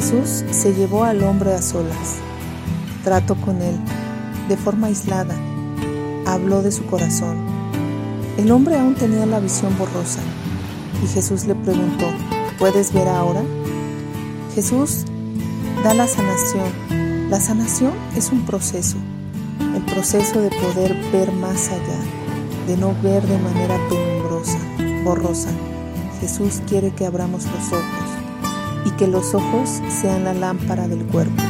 Jesús se llevó al hombre a solas, trató con él de forma aislada, habló de su corazón. El hombre aún tenía la visión borrosa y Jesús le preguntó, ¿puedes ver ahora? Jesús da la sanación. La sanación es un proceso, el proceso de poder ver más allá, de no ver de manera penumbrosa, borrosa. Jesús quiere que abramos los ojos que los ojos sean la lámpara del cuerpo.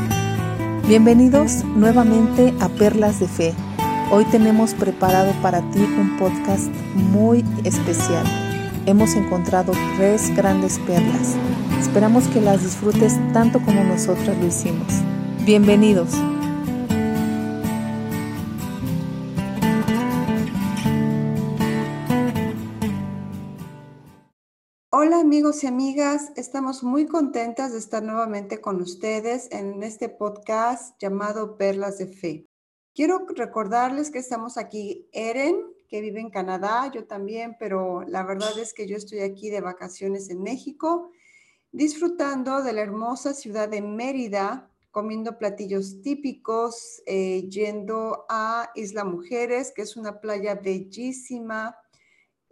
Bienvenidos nuevamente a Perlas de Fe. Hoy tenemos preparado para ti un podcast muy especial. Hemos encontrado tres grandes perlas. Esperamos que las disfrutes tanto como nosotras lo hicimos. Bienvenidos. Hola amigos y amigas, estamos muy contentas de estar nuevamente con ustedes en este podcast llamado Perlas de Fe. Quiero recordarles que estamos aquí, Eren, que vive en Canadá, yo también, pero la verdad es que yo estoy aquí de vacaciones en México, disfrutando de la hermosa ciudad de Mérida, comiendo platillos típicos, eh, yendo a Isla Mujeres, que es una playa bellísima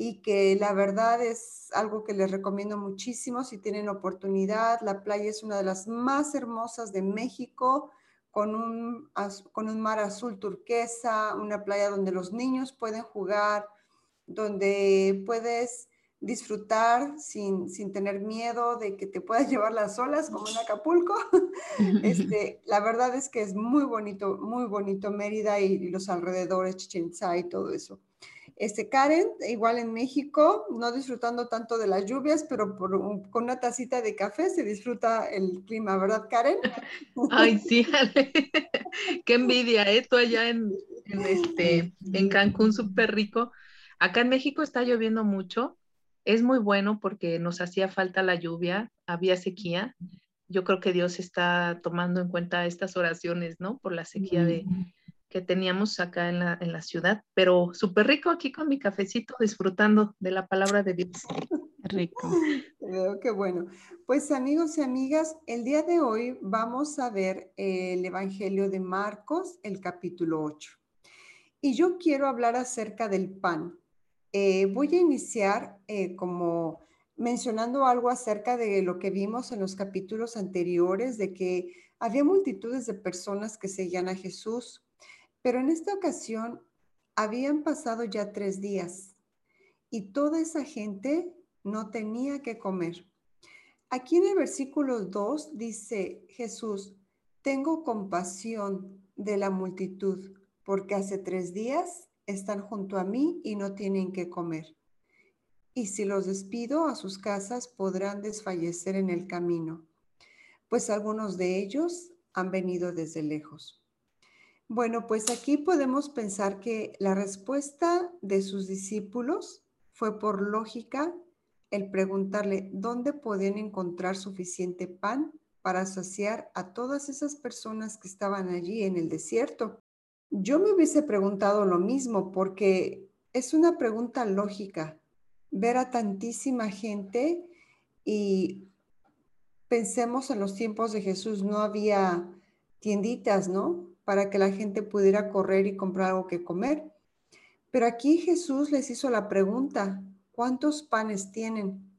y que la verdad es algo que les recomiendo muchísimo si tienen oportunidad. La playa es una de las más hermosas de México, con un, con un mar azul turquesa, una playa donde los niños pueden jugar, donde puedes disfrutar sin, sin tener miedo de que te puedas llevar las olas como en Acapulco. este, la verdad es que es muy bonito, muy bonito Mérida y, los alrededores, Chichen Itza y todo eso. Este, Karen, igual en México, no disfrutando tanto de las lluvias, pero con una tacita de café se disfruta el clima, ¿verdad, Karen? Ay, sí, qué envidia, ¿eh? Tú allá en, este, en Cancún, súper rico. Acá en México está lloviendo mucho. Es muy bueno porque nos hacía falta la lluvia, había sequía. Yo creo que Dios está tomando en cuenta estas oraciones, ¿no? Por la sequía de, que teníamos acá en la, en la ciudad, pero súper rico aquí con mi cafecito, disfrutando de la palabra de Dios. Rico. Veo que bueno. Pues amigos y amigas, el día de hoy vamos a ver el Evangelio de Marcos, el capítulo 8. Y yo quiero hablar acerca del pan. Eh, voy a iniciar eh, como mencionando algo acerca de lo que vimos en los capítulos anteriores, de que había multitudes de personas que seguían a Jesús, pero en esta ocasión habían pasado ya tres días y toda esa gente no tenía que comer. Aquí en el versículo 2 dice Jesús, tengo compasión de la multitud porque hace tres días están junto a mí y no tienen que comer. Y si los despido a sus casas podrán desfallecer en el camino, pues algunos de ellos han venido desde lejos. Bueno, pues aquí podemos pensar que la respuesta de sus discípulos fue por lógica el preguntarle dónde podían encontrar suficiente pan para saciar a todas esas personas que estaban allí en el desierto. Yo me hubiese preguntado lo mismo porque es una pregunta lógica ver a tantísima gente y pensemos en los tiempos de Jesús, no había tienditas, ¿no? Para que la gente pudiera correr y comprar algo que comer. Pero aquí Jesús les hizo la pregunta, ¿cuántos panes tienen?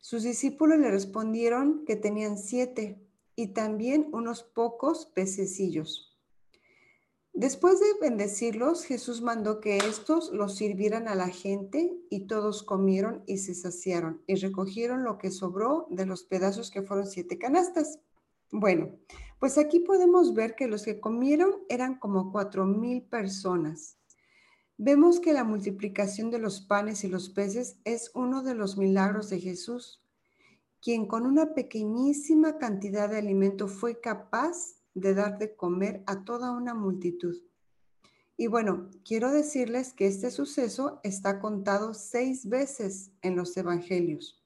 Sus discípulos le respondieron que tenían siete y también unos pocos pececillos. Después de bendecirlos, Jesús mandó que estos los sirvieran a la gente y todos comieron y se saciaron y recogieron lo que sobró de los pedazos que fueron siete canastas. Bueno, pues aquí podemos ver que los que comieron eran como cuatro mil personas. Vemos que la multiplicación de los panes y los peces es uno de los milagros de Jesús, quien con una pequeñísima cantidad de alimento fue capaz de dar de comer a toda una multitud. Y bueno, quiero decirles que este suceso está contado seis veces en los evangelios.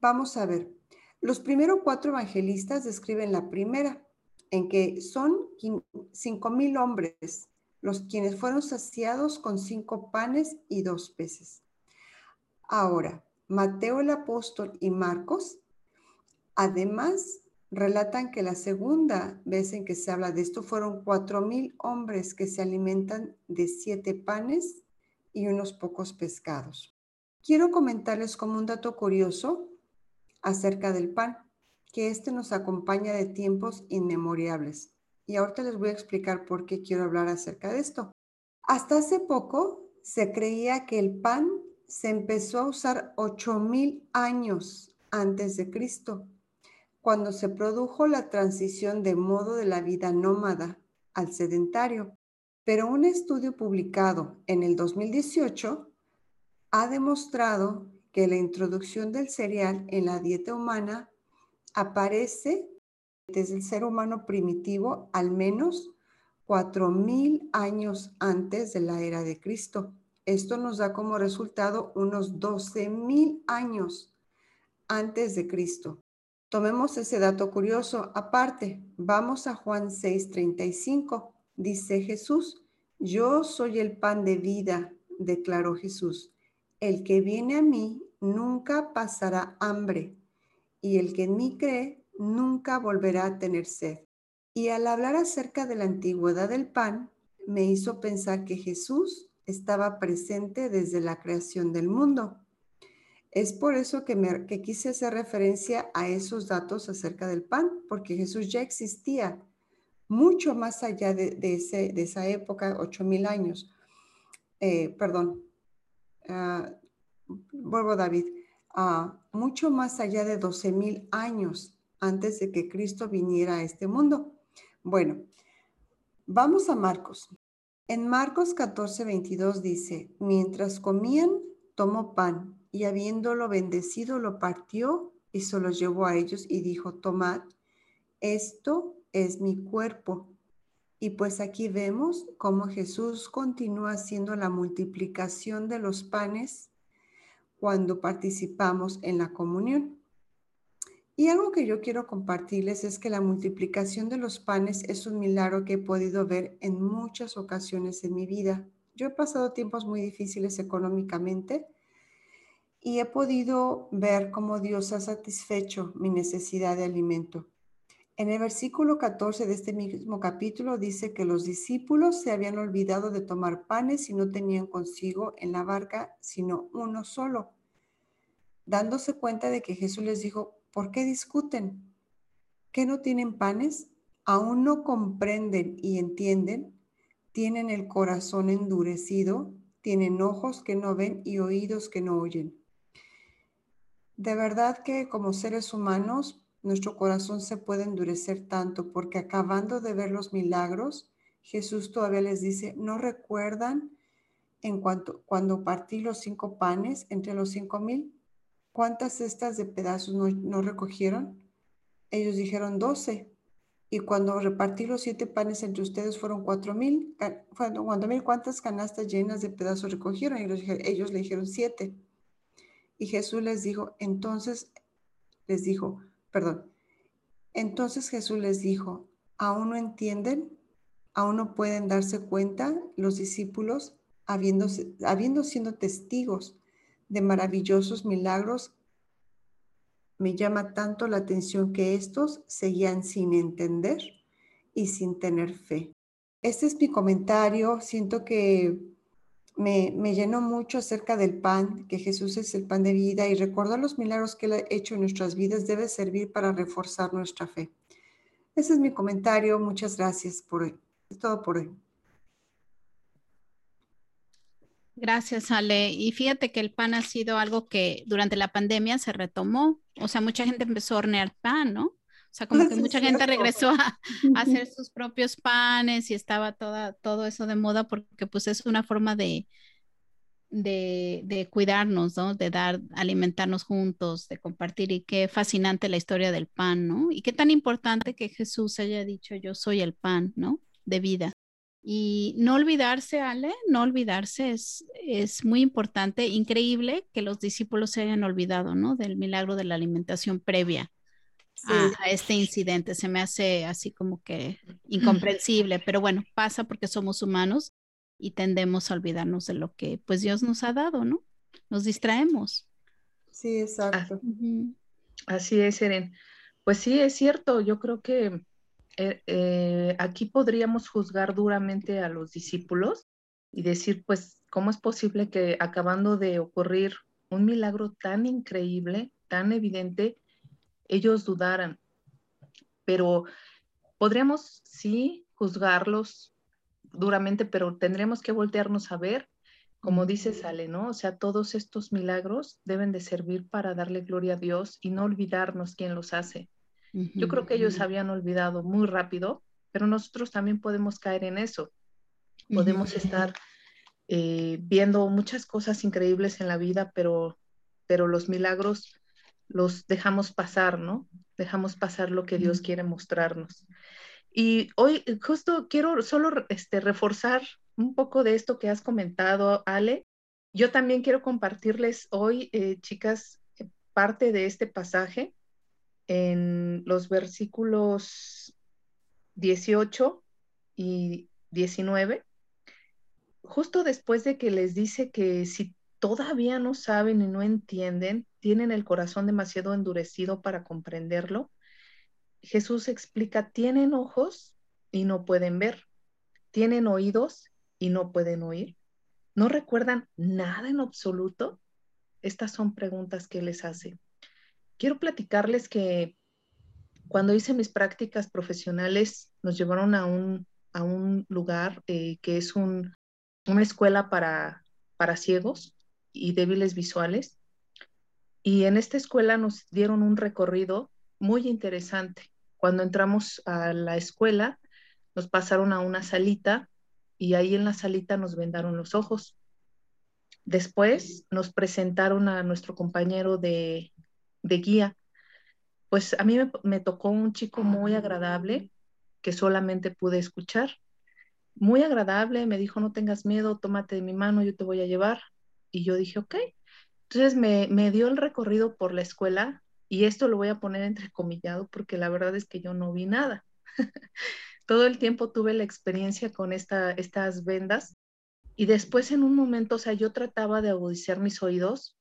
Vamos a ver, los primeros cuatro evangelistas describen la primera, en que son cinco mil hombres, los quienes fueron saciados con cinco panes y dos peces. Ahora, Mateo el apóstol y Marcos Además, relatan que la segunda vez en que se habla de esto fueron cuatro mil hombres que se alimentan de siete panes y unos pocos pescados. Quiero comentarles como un dato curioso acerca del pan, que este nos acompaña de tiempos inmemoriales. Y ahorita les voy a explicar por qué quiero hablar acerca de esto. Hasta hace poco se creía que el pan se empezó a usar 8000 años antes de Cristo, cuando se produjo la transición de modo de la vida nómada al sedentario. Pero un estudio publicado en el 2018 ha demostrado que la introducción del cereal en la dieta humana aparece desde el ser humano primitivo al menos 4.000 años antes de la era de Cristo. Esto nos da como resultado unos 12.000 años antes de Cristo. Tomemos ese dato curioso aparte. Vamos a Juan 6:35. Dice Jesús, yo soy el pan de vida, declaró Jesús. El que viene a mí nunca pasará hambre, y el que en mí cree nunca volverá a tener sed. Y al hablar acerca de la antigüedad del pan, me hizo pensar que Jesús estaba presente desde la creación del mundo. Es por eso que, quise hacer referencia a esos datos acerca del pan, porque Jesús ya existía mucho más allá de, ese, de esa época, ocho mil años. Eh, perdón, uh, vuelvo David, a mucho más allá de 12 mil años antes de que Cristo viniera a este mundo. Bueno, vamos a Marcos. En Marcos 14, 22 dice, mientras comían, tomó pan y habiéndolo bendecido, lo partió y se lo llevó a ellos y dijo, tomad, esto es mi cuerpo. Y pues aquí vemos cómo Jesús continúa haciendo la multiplicación de los panes cuando participamos en la comunión. Y algo que yo quiero compartirles es que la multiplicación de los panes es un milagro que he podido ver en muchas ocasiones en mi vida. Yo he pasado tiempos muy difíciles económicamente y he podido ver cómo Dios ha satisfecho mi necesidad de alimento. En el versículo 14 de este mismo capítulo dice que los discípulos se habían olvidado de tomar panes y no tenían consigo en la barca sino uno solo. Dándose cuenta de que Jesús les dijo, ¿por qué discuten? ¿Qué no tienen panes? ¿Aún no comprenden y entienden? ¿Tienen el corazón endurecido? ¿Tienen ojos que no ven y oídos que no oyen? De verdad que como seres humanos nuestro corazón se puede endurecer tanto porque acabando de ver los milagros, Jesús todavía les dice, ¿no recuerdan en cuanto cuando partí los cinco panes entre los cinco mil? ¿Cuántas cestas de pedazos no, recogieron? Ellos dijeron doce. Y cuando repartí los siete panes entre ustedes fueron cuatro mil. Cuatro mil, ¿cuántas canastas llenas de pedazos recogieron? Y ellos le dijeron siete. Y Jesús les dijo, entonces les dijo, perdón. Entonces Jesús les dijo, ¿aún no entienden? ¿Aún no pueden darse cuenta los discípulos, habiendo, sido testigos de maravillosos milagros? Me llama tanto la atención que estos seguían sin entender y sin tener fe. Este es mi comentario. Siento que me, llenó mucho acerca del pan, que Jesús es el pan de vida y recordar los milagros que Él ha hecho en nuestras vidas debe servir para reforzar nuestra fe. Ese es mi comentario. Muchas gracias por hoy. Es todo por hoy. Gracias, Ale. Y fíjate que el pan ha sido algo que durante la pandemia se retomó. O sea, mucha gente empezó a hornear pan, ¿no? O sea, como que mucha gente regresó a, hacer sus propios panes y estaba toda, todo eso de moda porque pues es una forma de, de, de, cuidarnos, ¿no? De dar, alimentarnos juntos, de compartir y qué fascinante la historia del pan, ¿no? Y qué tan importante que Jesús haya dicho yo soy el pan, ¿no? De vida. Y no olvidarse, Ale, no olvidarse es, es muy importante, increíble que los discípulos se hayan olvidado, ¿no? Del milagro de la alimentación previa a, este incidente. Se me hace así como que incomprensible, pero bueno, pasa porque somos humanos y tendemos a olvidarnos de lo que pues Dios nos ha dado, ¿no? Nos distraemos. Sí, exacto. Así es, Eren. Pues sí, es cierto. Yo creo que eh, eh, aquí podríamos juzgar duramente a los discípulos y decir, pues, ¿cómo es posible que acabando de ocurrir un milagro tan increíble, tan evidente, ellos dudaran? Pero podríamos, sí, juzgarlos duramente, pero tendríamos que voltearnos a ver, como dice Sale, ¿no? O sea, todos estos milagros deben de servir para darle gloria a Dios y no olvidarnos quién los hace. Yo creo que ellos habían olvidado muy rápido, pero nosotros también podemos caer en eso. Podemos estar eh, viendo muchas cosas increíbles en la vida, pero, pero los milagros los dejamos pasar, ¿no? Dejamos pasar lo que Dios quiere mostrarnos. Y hoy justo quiero solo este, reforzar un poco de esto que has comentado, Ale. Yo también quiero compartirles hoy, eh, chicas, parte de este pasaje en los versículos 18 y 19, justo después de que les dice que si todavía no saben y no entienden, tienen el corazón demasiado endurecido para comprenderlo, Jesús explica, tienen ojos y no pueden ver, tienen oídos y no pueden oír, no recuerdan nada en absoluto. Estas son preguntas que les hace quiero platicarles que cuando hice mis prácticas profesionales, nos llevaron a un, a un lugar eh, que es un, una escuela para, para ciegos y débiles visuales. Y en esta escuela nos dieron un recorrido muy interesante. Cuando entramos a la escuela, nos pasaron a una salita y ahí en la salita nos vendaron los ojos. Después nos presentaron a nuestro compañero de, de guía. Pues a mí me, tocó un chico muy agradable que solamente pude escuchar. Muy agradable, me dijo, no tengas miedo, tómate de mi mano, yo te voy a llevar. Y yo dije, ok. Entonces me, me dio el recorrido por la escuela y esto lo voy a poner entrecomillado porque la verdad es que yo no vi nada. Todo el tiempo tuve la experiencia con esta, estas vendas y después en un momento, o sea, yo trataba de agudizar mis oídos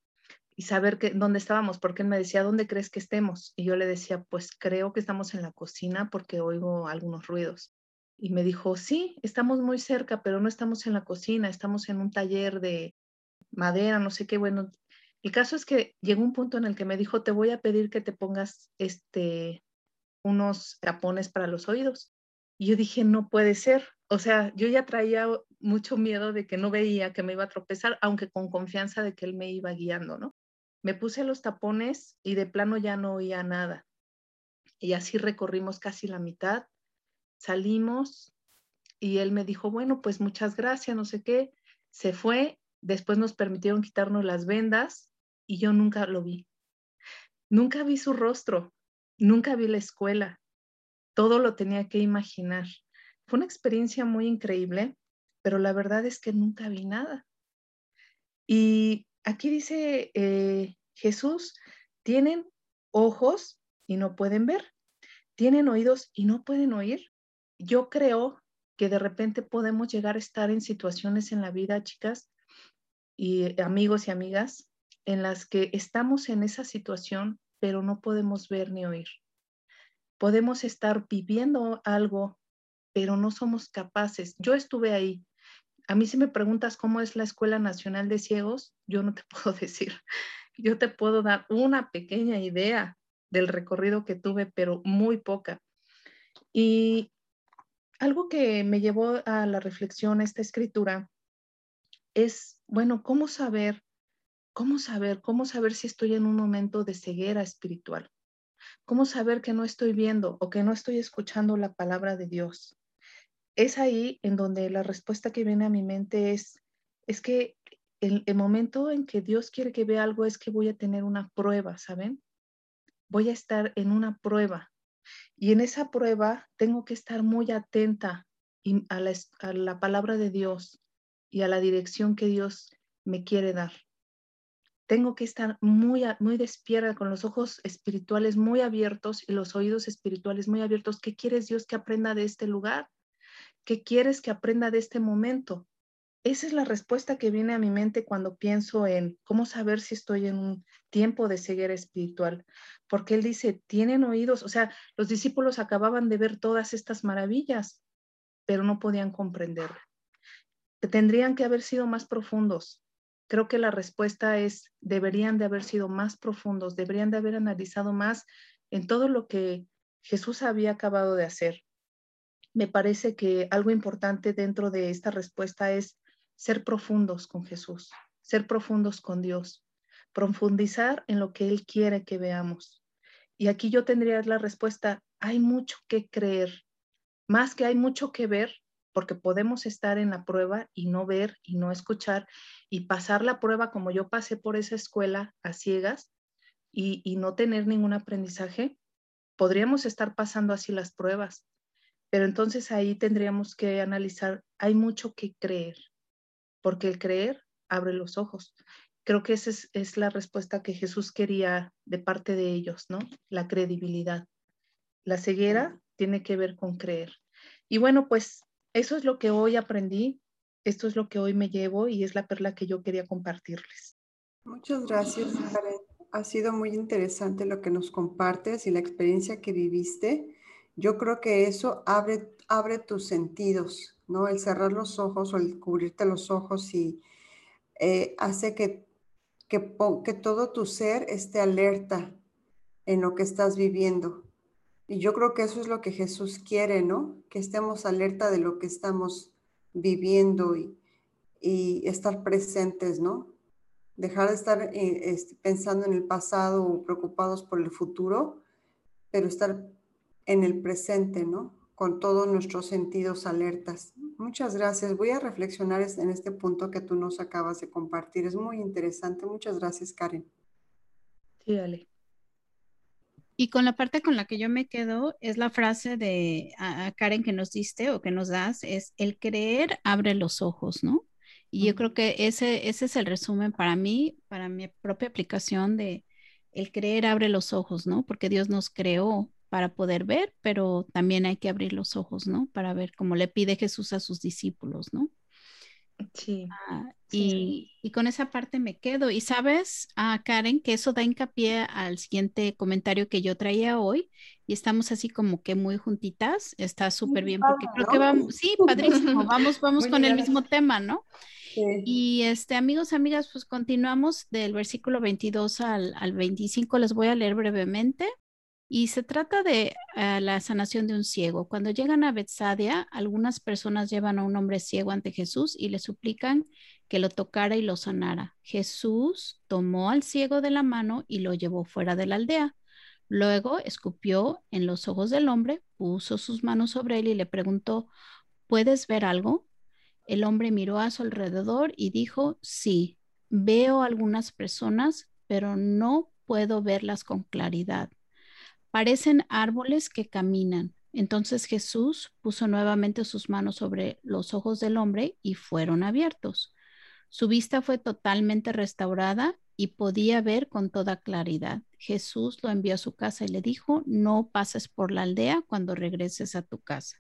y saber que, dónde estábamos, porque él me decía, ¿dónde crees que estemos? Y yo le decía, pues creo que estamos en la cocina porque oigo algunos ruidos. Y me dijo, sí, estamos muy cerca, pero no estamos en la cocina, estamos en un taller de madera, no sé qué. Bueno, el caso es que llegó un punto en el que me dijo, te voy a pedir que te pongas este, unos tapones para los oídos. Y yo dije, no puede ser. O sea, yo ya traía mucho miedo de que no veía que me iba a tropezar, aunque con confianza de que él me iba guiando, ¿no? Me puse los tapones y de plano ya no oía nada. Y así recorrimos casi la mitad. Salimos y él me dijo, bueno, pues muchas gracias, no sé qué. Se fue, después nos permitieron quitarnos las vendas y yo nunca lo vi. Nunca vi su rostro, nunca vi la escuela. Todo lo tenía que imaginar. Fue una experiencia muy increíble, pero la verdad es que nunca vi nada. Y aquí dice eh, Jesús, tienen ojos y no pueden ver, tienen oídos y no pueden oír. Yo creo que de repente podemos llegar a estar en situaciones en la vida, chicas y amigos y amigas, en las que estamos en esa situación, pero no podemos ver ni oír. Podemos estar viviendo algo, pero no somos capaces. Yo estuve ahí. A mí si me preguntas cómo es la Escuela Nacional de Ciegos, yo no te puedo decir yo te puedo dar una pequeña idea del recorrido que tuve, pero muy poca. Y algo que me llevó a la reflexión esta escritura es, bueno, ¿cómo saber? ¿Cómo saber? ¿Cómo saber si estoy en un momento de ceguera espiritual? ¿Cómo saber que no estoy viendo o que no estoy escuchando la palabra de Dios? Es ahí en donde la respuesta que viene a mi mente es, es que el, momento en que Dios quiere que vea algo es que voy a tener una prueba, ¿saben? Voy a estar en una prueba. Y en esa prueba tengo que estar muy atenta a la, a la palabra de Dios y a la dirección que Dios me quiere dar. Tengo que estar muy, muy despierta, con los ojos espirituales muy abiertos y los oídos espirituales muy abiertos. ¿Qué quieres Dios que aprenda de este lugar? ¿Qué quieres que aprenda de este momento? esa es la respuesta que viene a mi mente cuando pienso en cómo saber si estoy en un tiempo de ceguera espiritual, porque él dice, tienen oídos, o sea, los discípulos acababan de ver todas estas maravillas, pero no podían comprender. Tendrían que haber sido más profundos. Creo que la respuesta es, deberían de haber sido más profundos, deberían de haber analizado más en todo lo que Jesús había acabado de hacer. Me parece que algo importante dentro de esta respuesta es ser profundos con Jesús, ser profundos con Dios, profundizar en lo que Él quiere que veamos. Y aquí yo tendría la respuesta, hay mucho que creer, más que hay mucho que ver, porque podemos estar en la prueba y no ver y no escuchar y pasar la prueba como yo pasé por esa escuela a ciegas y, y no tener ningún aprendizaje. Podríamos estar pasando así las pruebas, pero entonces ahí tendríamos que analizar, hay mucho que creer, porque el creer abre los ojos. Creo que esa es, la respuesta que Jesús quería de parte de ellos, ¿no? La credibilidad. La ceguera tiene que ver con creer. Y bueno, pues eso es lo que hoy aprendí, esto es lo que hoy me llevo y es la perla que yo quería compartirles. Muchas gracias, Karen. Ha sido muy interesante lo que nos compartes y la experiencia que viviste. Yo creo que eso abre, abre tus sentidos, ¿no? El cerrar los ojos o el cubrirte los ojos y eh, hace que, que, que todo tu ser esté alerta en lo que estás viviendo. Y yo creo que eso es lo que Jesús quiere, ¿no? Que estemos alerta de lo que estamos viviendo y, estar presentes, ¿no? Dejar de estar eh, este, pensando en el pasado o preocupados por el futuro, pero estar en el presente, ¿no? con todos nuestros sentidos alertas. Muchas gracias. Voy a reflexionar en este punto que tú nos acabas de compartir. Es muy interesante. Muchas gracias, Karen. Sí, dale. Y con la parte con la que yo me quedo es la frase de a, Karen que nos diste o que nos das, es el creer abre los ojos, ¿no? Y yo creo que ese, ese es el resumen para mí, para mi propia aplicación de el creer abre los ojos, ¿no? Porque Dios nos creó para poder ver, pero también hay que abrir los ojos, ¿no? Para ver cómo le pide Jesús a sus discípulos, ¿no? Sí. Ah, y, con esa parte me quedo. Y sabes, ah, Karen, que eso da hincapié al siguiente comentario que yo traía hoy. Y estamos así como que muy juntitas. Está súper bien porque creo que vamos, sí, padrísimo. Vamos, vamos con el mismo tema, ¿no? Y este, amigos, amigas, pues continuamos del versículo 22 al, al 25. Les voy a leer brevemente. Y se trata de eh, la sanación de un ciego. Cuando llegan a Betsadia, algunas personas llevan a un hombre ciego ante Jesús y le suplican que lo tocara y lo sanara. Jesús tomó al ciego de la mano y lo llevó fuera de la aldea. Luego escupió en los ojos del hombre, puso sus manos sobre él y le preguntó, ¿puedes ver algo? El hombre miró a su alrededor y dijo, sí, veo algunas personas, pero no puedo verlas con claridad parecen árboles que caminan. Entonces Jesús puso nuevamente sus manos sobre los ojos del hombre y fueron abiertos. Su vista fue totalmente restaurada y podía ver con toda claridad. Jesús lo envió a su casa y le dijo, no pases por la aldea cuando regreses a tu casa.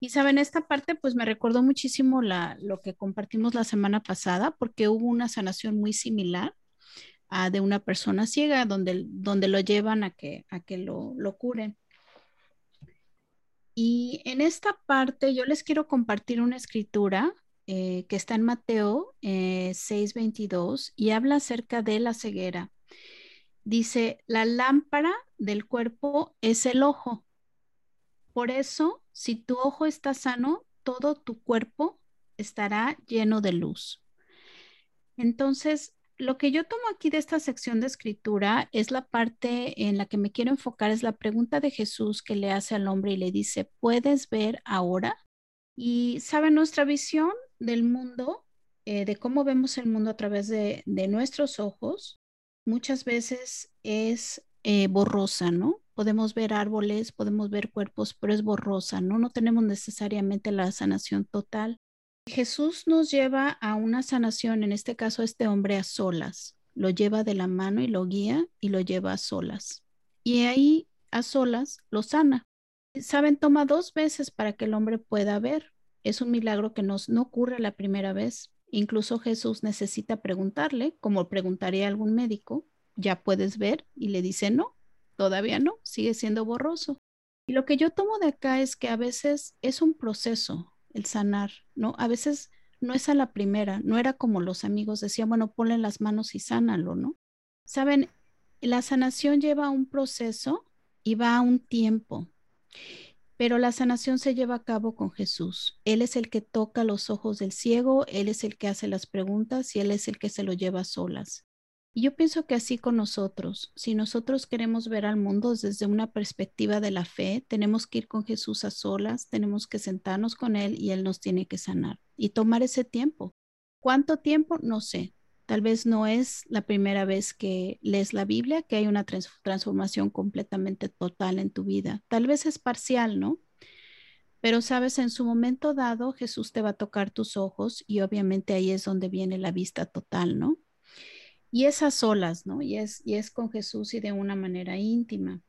Y saben, esta parte pues me recordó muchísimo la, lo que compartimos la semana pasada porque hubo una sanación muy similar de una persona ciega, donde, donde lo llevan a que, a que lo, lo curen. Y en esta parte yo les quiero compartir una escritura eh, que está en Mateo eh, 6:22 y habla acerca de la ceguera. Dice, la lámpara del cuerpo es el ojo. Por eso, si tu ojo está sano, todo tu cuerpo estará lleno de luz. Entonces, lo que yo tomo aquí de esta sección de escritura es la parte en la que me quiero enfocar, es la pregunta de Jesús que le hace al hombre y le dice, ¿puedes ver ahora? Y sabe, nuestra visión del mundo, eh, de cómo vemos el mundo a través de, nuestros ojos, muchas veces es eh, borrosa, ¿no? Podemos ver árboles, podemos ver cuerpos, pero es borrosa, ¿no? No tenemos necesariamente la sanación total. Jesús nos lleva a una sanación, en este caso este hombre a solas, lo lleva de la mano y lo guía y lo lleva a solas. Y ahí a solas lo sana. Saben, toma dos veces para que el hombre pueda ver. Es un milagro que nos, no ocurre la primera vez, Incluso Jesús necesita preguntarle, como preguntaría algún médico, ya puedes ver, y le dice no, todavía no, sigue siendo borroso. Y lo que yo tomo de acá es que a veces es un proceso el sanar, ¿no? A veces no es a la primera, no era como los amigos decían, bueno, ponle las manos y sánalo, ¿no? Saben, la sanación lleva un proceso y va a un tiempo, pero la sanación se lleva a cabo con Jesús. Él es el que toca los ojos del ciego, Él es el que hace las preguntas y Él es el que se lo lleva a solas. Y yo pienso que así con nosotros, si nosotros queremos ver al mundo desde una perspectiva de la fe, tenemos que ir con Jesús a solas, tenemos que sentarnos con Él y Él nos tiene que sanar y tomar ese tiempo. ¿Cuánto tiempo? No sé. Tal vez no es la primera vez que lees la Biblia, que hay una transformación completamente total en tu vida. Tal vez es parcial, ¿no? Pero sabes, en su momento dado, Jesús te va a tocar tus ojos y obviamente ahí es donde viene la vista total, ¿no? Y es a solas, ¿no? Y es, y es con Jesús y de una manera íntima.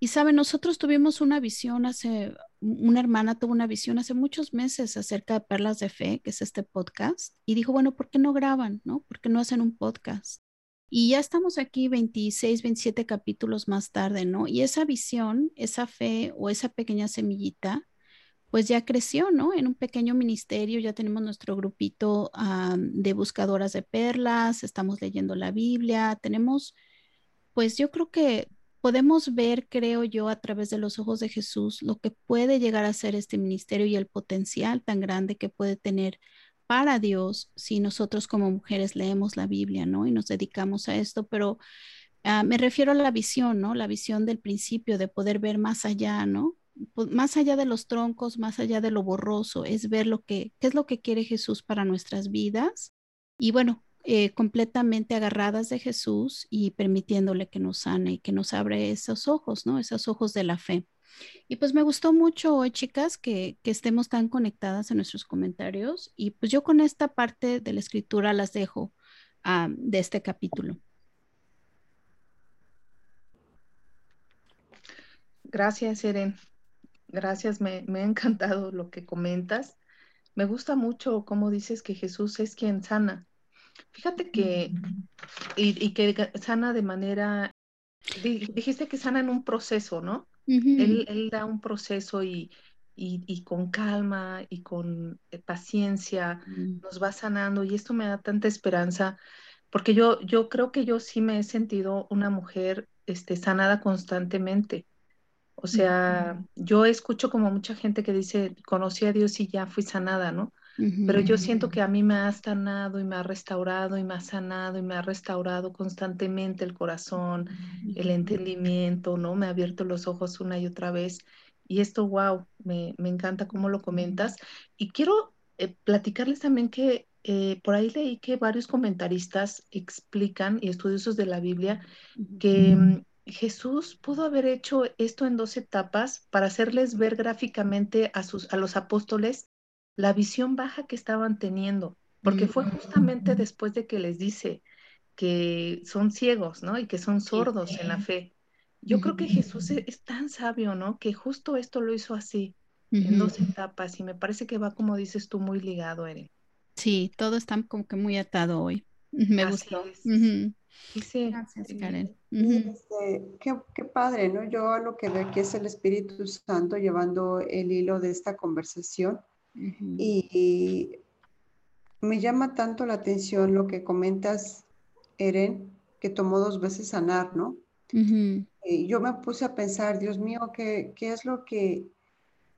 Y saben, nosotros tuvimos una visión hace, una hermana tuvo una visión hace muchos meses acerca de Perlas de Fe, que es este podcast, y dijo, bueno, ¿por qué no graban, no? ¿Por qué no hacen un podcast? Y ya estamos aquí 26, 27 capítulos más tarde, ¿no? Y esa visión, esa fe o esa pequeña semillita, pues ya creció, ¿no? En un pequeño ministerio, ya tenemos nuestro grupito de buscadoras de perlas, estamos leyendo la Biblia, tenemos, pues yo creo que podemos ver, creo yo, a través de los ojos de Jesús, lo que puede llegar a ser este ministerio y el potencial tan grande que puede tener para Dios si nosotros como mujeres leemos la Biblia, ¿no? Y nos dedicamos a esto, pero ah, me refiero a la visión, ¿no? La visión del principio, de poder ver más allá, ¿no? Pues, más allá de los troncos, más allá de lo borroso, es ver lo que, qué es lo que quiere Jesús para nuestras vidas. Y bueno, eh, completamente agarradas de Jesús y permitiéndole que nos sane y que nos abre esos ojos, ¿no? Esos ojos de la fe. Y pues me gustó mucho hoy, chicas, que, que, estemos tan conectadas en nuestros comentarios. Y pues yo con esta parte de la escritura las dejo ah, de este capítulo. Gracias, Eren. Gracias, me, ha encantado lo que comentas. Me gusta mucho cómo dices que Jesús es quien sana. Fíjate que, y, que sana de manera, dijiste que sana en un proceso, ¿no? él, da un proceso y, con calma y con eh, paciencia mm. nos va sanando y esto me da tanta esperanza porque yo, yo creo que yo sí me he sentido una mujer este, sanada constantemente. O sea, yo escucho como mucha gente que dice, conocí a Dios y ya fui sanada, ¿no? Pero yo siento que a mí me ha sanado y me ha restaurado y me ha sanado y me ha restaurado constantemente el corazón, el entendimiento, ¿no? Me ha abierto los ojos una y otra vez. Y esto, wow, me, encanta cómo lo comentas. Y quiero eh, platicarles también que eh, por ahí leí que varios comentaristas explican y estudiosos de la Biblia que mm, Jesús pudo haber hecho esto en dos etapas para hacerles ver gráficamente a, sus, a los apóstoles la visión baja que estaban teniendo, porque fue justamente después de que les dice que son ciegos, ¿no? Y que son sordos en la fe. Yo creo que Jesús e, es, tan sabio, ¿no? Que justo esto lo hizo así, en dos etapas, y me parece que va, como dices tú, muy ligado, Eren. Sí, todo está como que muy atado hoy. Me gustó. Sí, Gracias, Karen. Este, qué, padre, ¿no? Yo lo que veo aquí es el Espíritu Santo llevando el hilo de esta conversación y, me llama tanto la atención lo que comentas, Eren, que tomó dos veces sanar, ¿no? Y yo me puse a pensar, Dios mío, ¿qué, ¿qué es lo que,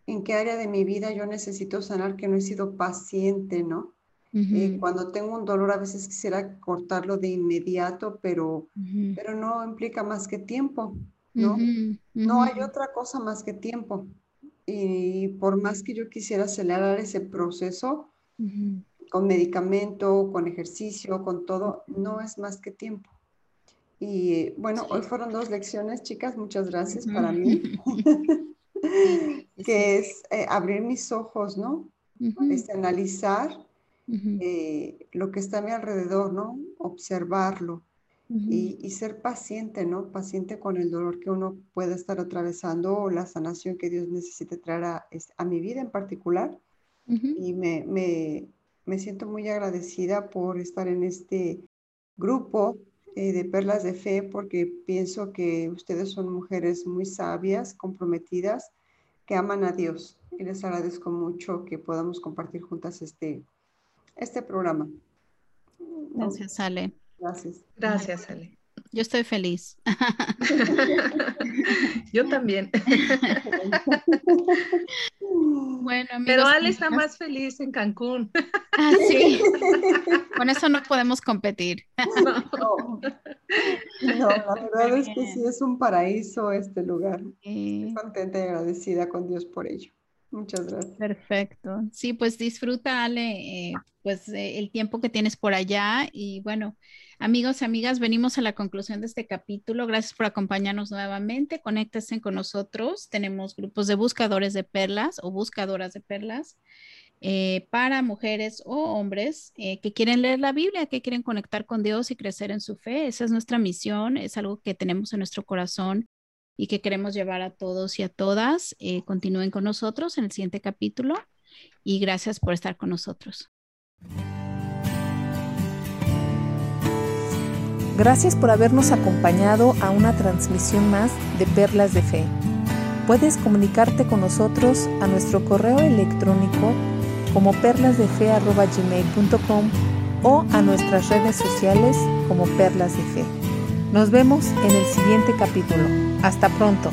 en qué área de mi vida yo necesito sanar que no he sido paciente, ¿no? Eh, cuando tengo un dolor a veces quisiera cortarlo de inmediato, pero, pero no implica más que tiempo, ¿no? No hay otra cosa más que tiempo. Y por más que yo quisiera acelerar ese proceso, con medicamento, con ejercicio, con todo, no es más que tiempo. Y bueno, hoy fueron dos lecciones, chicas, muchas gracias para mí, que es eh, abrir mis ojos, ¿no? Este, analizar eh, lo que está a mi alrededor, ¿no? Observarlo y, ser paciente, ¿no? Paciente con el dolor que uno puede estar atravesando o la sanación que Dios necesite traer a, mi vida en particular. Y me, me siento muy agradecida por estar en este grupo eh, de Perlas de Fe porque pienso que ustedes son mujeres muy sabias, comprometidas, que aman a Dios. Y les agradezco mucho que podamos compartir juntas este, este programa. Gracias, Ale. Gracias. Gracias, Ale. Yo estoy feliz. Yo también. Bueno, amigos, Pero Ale está más feliz en Cancún. Ah, sí. Con eso no podemos competir. No, no, la verdad es que sí es un paraíso este lugar. Estoy contenta y agradecida con Dios por ello. Muchas gracias. Perfecto. Sí, pues disfruta, Ale, eh, pues eh, el tiempo que tienes por allá y bueno, Amigos amigas, venimos a la conclusión de este capítulo. Gracias por acompañarnos nuevamente. Conéctense con nosotros. Tenemos grupos de buscadores de perlas o buscadoras de perlas eh, para mujeres o hombres que quieren leer la Biblia, que quieren conectar con Dios y crecer en su fe. Esa es nuestra misión, es algo que tenemos en nuestro corazón y que queremos llevar a todos y a todas. Eh, continúen con nosotros en el siguiente capítulo y gracias por estar con nosotros. Gracias por habernos acompañado a una transmisión más de Perlas de Fe. Puedes comunicarte con nosotros a nuestro correo electrónico como perlasdefe.gmail.com o a nuestras redes sociales como Perlas de Fe. Nos vemos en el siguiente capítulo. Hasta pronto.